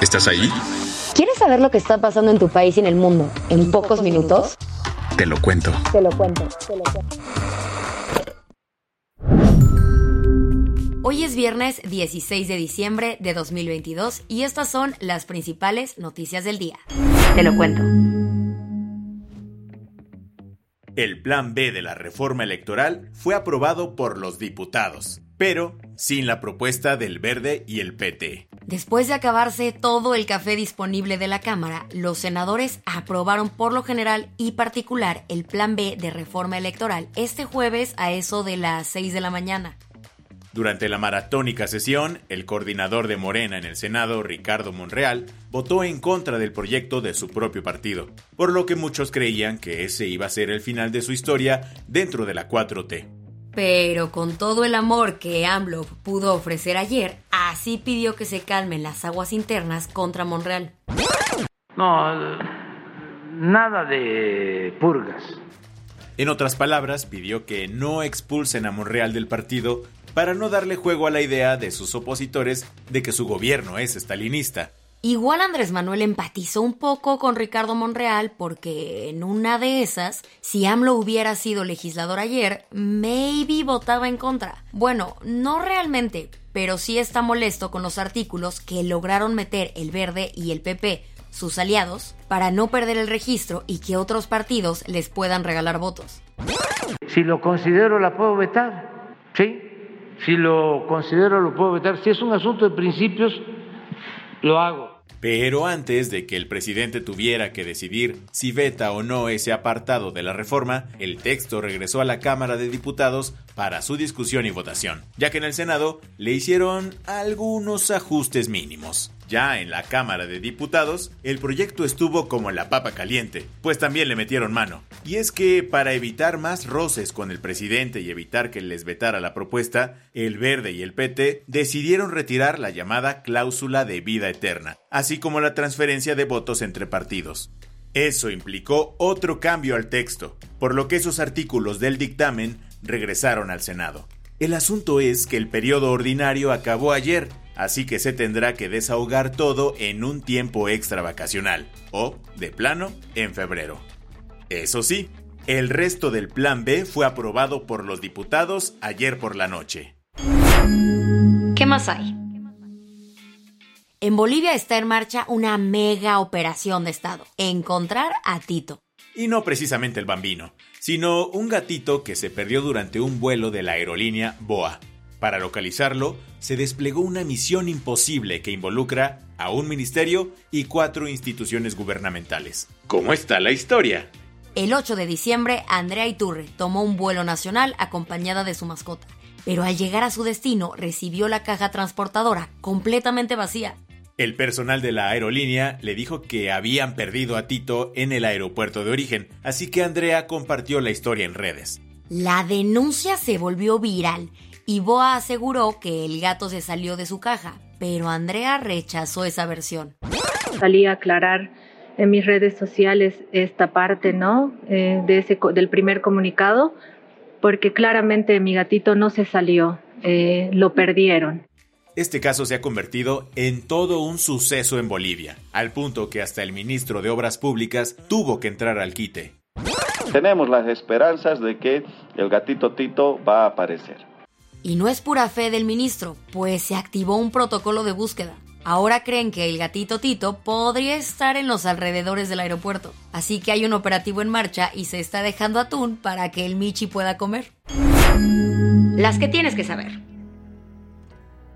¿Estás ahí? ¿Quieres saber lo que está pasando en tu país y en el mundo en pocos minutos? Te lo cuento. Te lo cuento, te lo cuento. Hoy es viernes 16 de diciembre de 2022 y estas son las principales noticias del día. Te lo cuento. El plan B de la reforma electoral fue aprobado por los diputados, pero sin la propuesta del Verde y el PT. Después de acabarse todo el café disponible de la Cámara, los senadores aprobaron por lo general y particular el plan B de reforma electoral este jueves a eso de las 6 de la mañana. Durante la maratónica sesión, el coordinador de Morena en el Senado, Ricardo Monreal, votó en contra del proyecto de su propio partido, por lo que muchos creían que ese iba a ser el final de su historia dentro de la 4T. Pero con todo el amor que AMLO pudo ofrecer ayer, así pidió que se calmen las aguas internas contra Monreal. No, nada de purgas. En otras palabras, pidió que no expulsen a Monreal del partido para no darle juego a la idea de sus opositores de que su gobierno es estalinista. Igual Andrés Manuel empatizó un poco con Ricardo Monreal porque en una de esas, si AMLO hubiera sido legislador ayer, maybe votaba en contra. Bueno, no realmente, pero sí está molesto con los artículos que lograron meter el Verde y el PP, sus aliados, para no perder el registro y que otros partidos les puedan regalar votos. Si lo considero, la puedo vetar. ¿Sí? Si lo considero, lo puedo vetar. Si es un asunto de principios, lo hago. Pero antes de que el presidente tuviera que decidir si veta o no ese apartado de la reforma, el texto regresó a la Cámara de Diputados para su discusión y votación, ya que en el Senado le hicieron algunos ajustes mínimos. Ya en la Cámara de Diputados, el proyecto estuvo como la papa caliente, pues también le metieron mano. Y es que para evitar más roces con el presidente y evitar que les vetara la propuesta, el Verde y el PT decidieron retirar la llamada cláusula de vida eterna, así como la transferencia de votos entre partidos. Eso implicó otro cambio al texto, por lo que esos artículos del dictamen regresaron al Senado. El asunto es que el periodo ordinario acabó ayer, así que se tendrá que desahogar todo en un tiempo extra vacacional, o, de plano, en febrero. Eso sí, el resto del Plan B fue aprobado por los diputados ayer por la noche. ¿Qué más hay? En Bolivia está en marcha una mega operación de Estado, encontrar a Tito. Y no precisamente el bambino, sino un gatito que se perdió durante un vuelo de la aerolínea BOA. Para localizarlo, se desplegó una misión imposible que involucra a un ministerio y cuatro instituciones gubernamentales. ¿Cómo está la historia? El 8 de diciembre, Andrea Iturre tomó un vuelo nacional acompañada de su mascota, pero al llegar a su destino recibió la caja transportadora completamente vacía. El personal de la aerolínea le dijo que habían perdido a Tito en el aeropuerto de origen, así que Andrea compartió la historia en redes. La denuncia se volvió viral y Boa aseguró que el gato se salió de su caja, pero Andrea rechazó esa versión. Salí a aclarar en mis redes sociales esta parte, ¿no? Eh, de ese, del primer comunicado, porque claramente mi gatito no se salió, eh, lo perdieron. Este caso se ha convertido en todo un suceso en Bolivia, al punto que hasta el ministro de Obras Públicas tuvo que entrar al quite. Tenemos las esperanzas de que el gatito Tito va a aparecer. Y no es pura fe del ministro, pues se activó un protocolo de búsqueda. Ahora creen que el gatito Tito podría estar en los alrededores del aeropuerto. Así que hay un operativo en marcha y se está dejando atún para que el Michi pueda comer. Las que tienes que saber.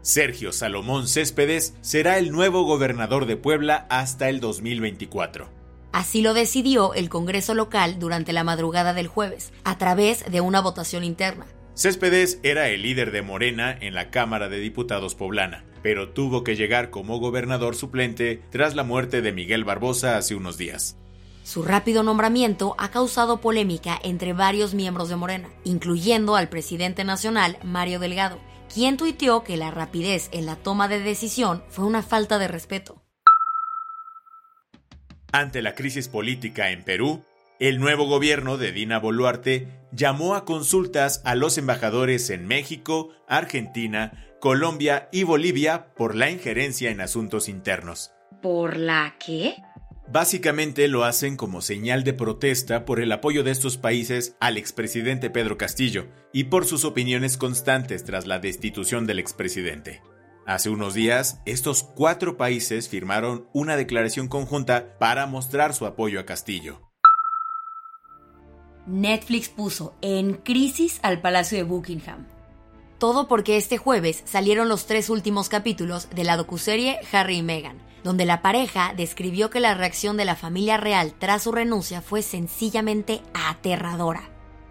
Sergio Salomón Céspedes será el nuevo gobernador de Puebla hasta el 2024. Así lo decidió el Congreso local durante la madrugada del jueves, a través de una votación interna. Céspedes era el líder de Morena en la Cámara de Diputados poblana, pero tuvo que llegar como gobernador suplente tras la muerte de Miguel Barbosa hace unos días. Su rápido nombramiento ha causado polémica entre varios miembros de Morena, incluyendo al presidente nacional Mario Delgado, quien tuiteó que la rapidez en la toma de decisión fue una falta de respeto. Ante la crisis política en Perú, el nuevo gobierno de Dina Boluarte llamó a consultas a los embajadores en México, Argentina, Colombia y Bolivia por la injerencia en asuntos internos. ¿Por la qué? Básicamente lo hacen como señal de protesta por el apoyo de estos países al expresidente Pedro Castillo y por sus opiniones constantes tras la destitución del expresidente. Hace unos días, estos cuatro países firmaron una declaración conjunta para mostrar su apoyo a Castillo. Netflix puso en crisis al Palacio de Buckingham. Todo porque este jueves salieron los tres últimos capítulos de la docuserie Harry y Meghan, donde la pareja describió que la reacción de la familia real tras su renuncia fue sencillamente aterradora.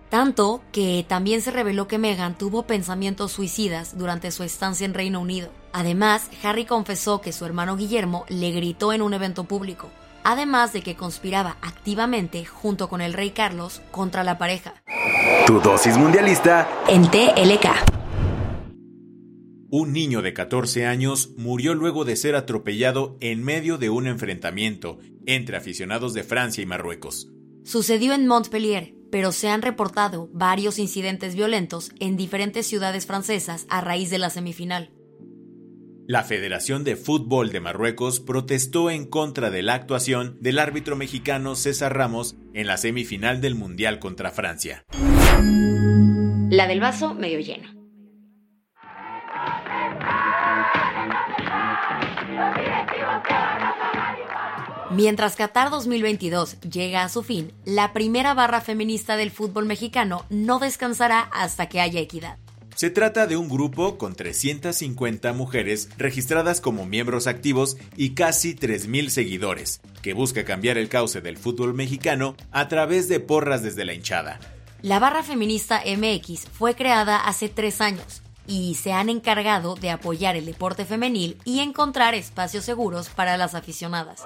Tanto que también se reveló que Meghan tuvo pensamientos suicidas durante su estancia en Reino Unido. Además, Harry confesó que su hermano Guillermo le gritó en un evento público, además de que conspiraba activamente junto con el rey Carlos contra la pareja. Tu dosis mundialista en TLK. Un niño de 14 años murió luego de ser atropellado en medio de un enfrentamiento entre aficionados de Francia y Marruecos. Sucedió en Montpellier, pero se han reportado varios incidentes violentos en diferentes ciudades francesas a raíz de la semifinal. La Federación de Fútbol de Marruecos protestó en contra de la actuación del árbitro mexicano César Ramos en la semifinal del Mundial contra Francia. La del vaso medio lleno. Mientras Qatar 2022 llega a su fin, la primera barra feminista del fútbol mexicano no descansará hasta que haya equidad. Se trata de un grupo con 350 mujeres registradas como miembros activos y casi 3.000 seguidores, que busca cambiar el cauce del fútbol mexicano a través de porras desde la hinchada. La barra feminista MX fue creada hace tres años y se han encargado de apoyar el deporte femenil y encontrar espacios seguros para las aficionadas.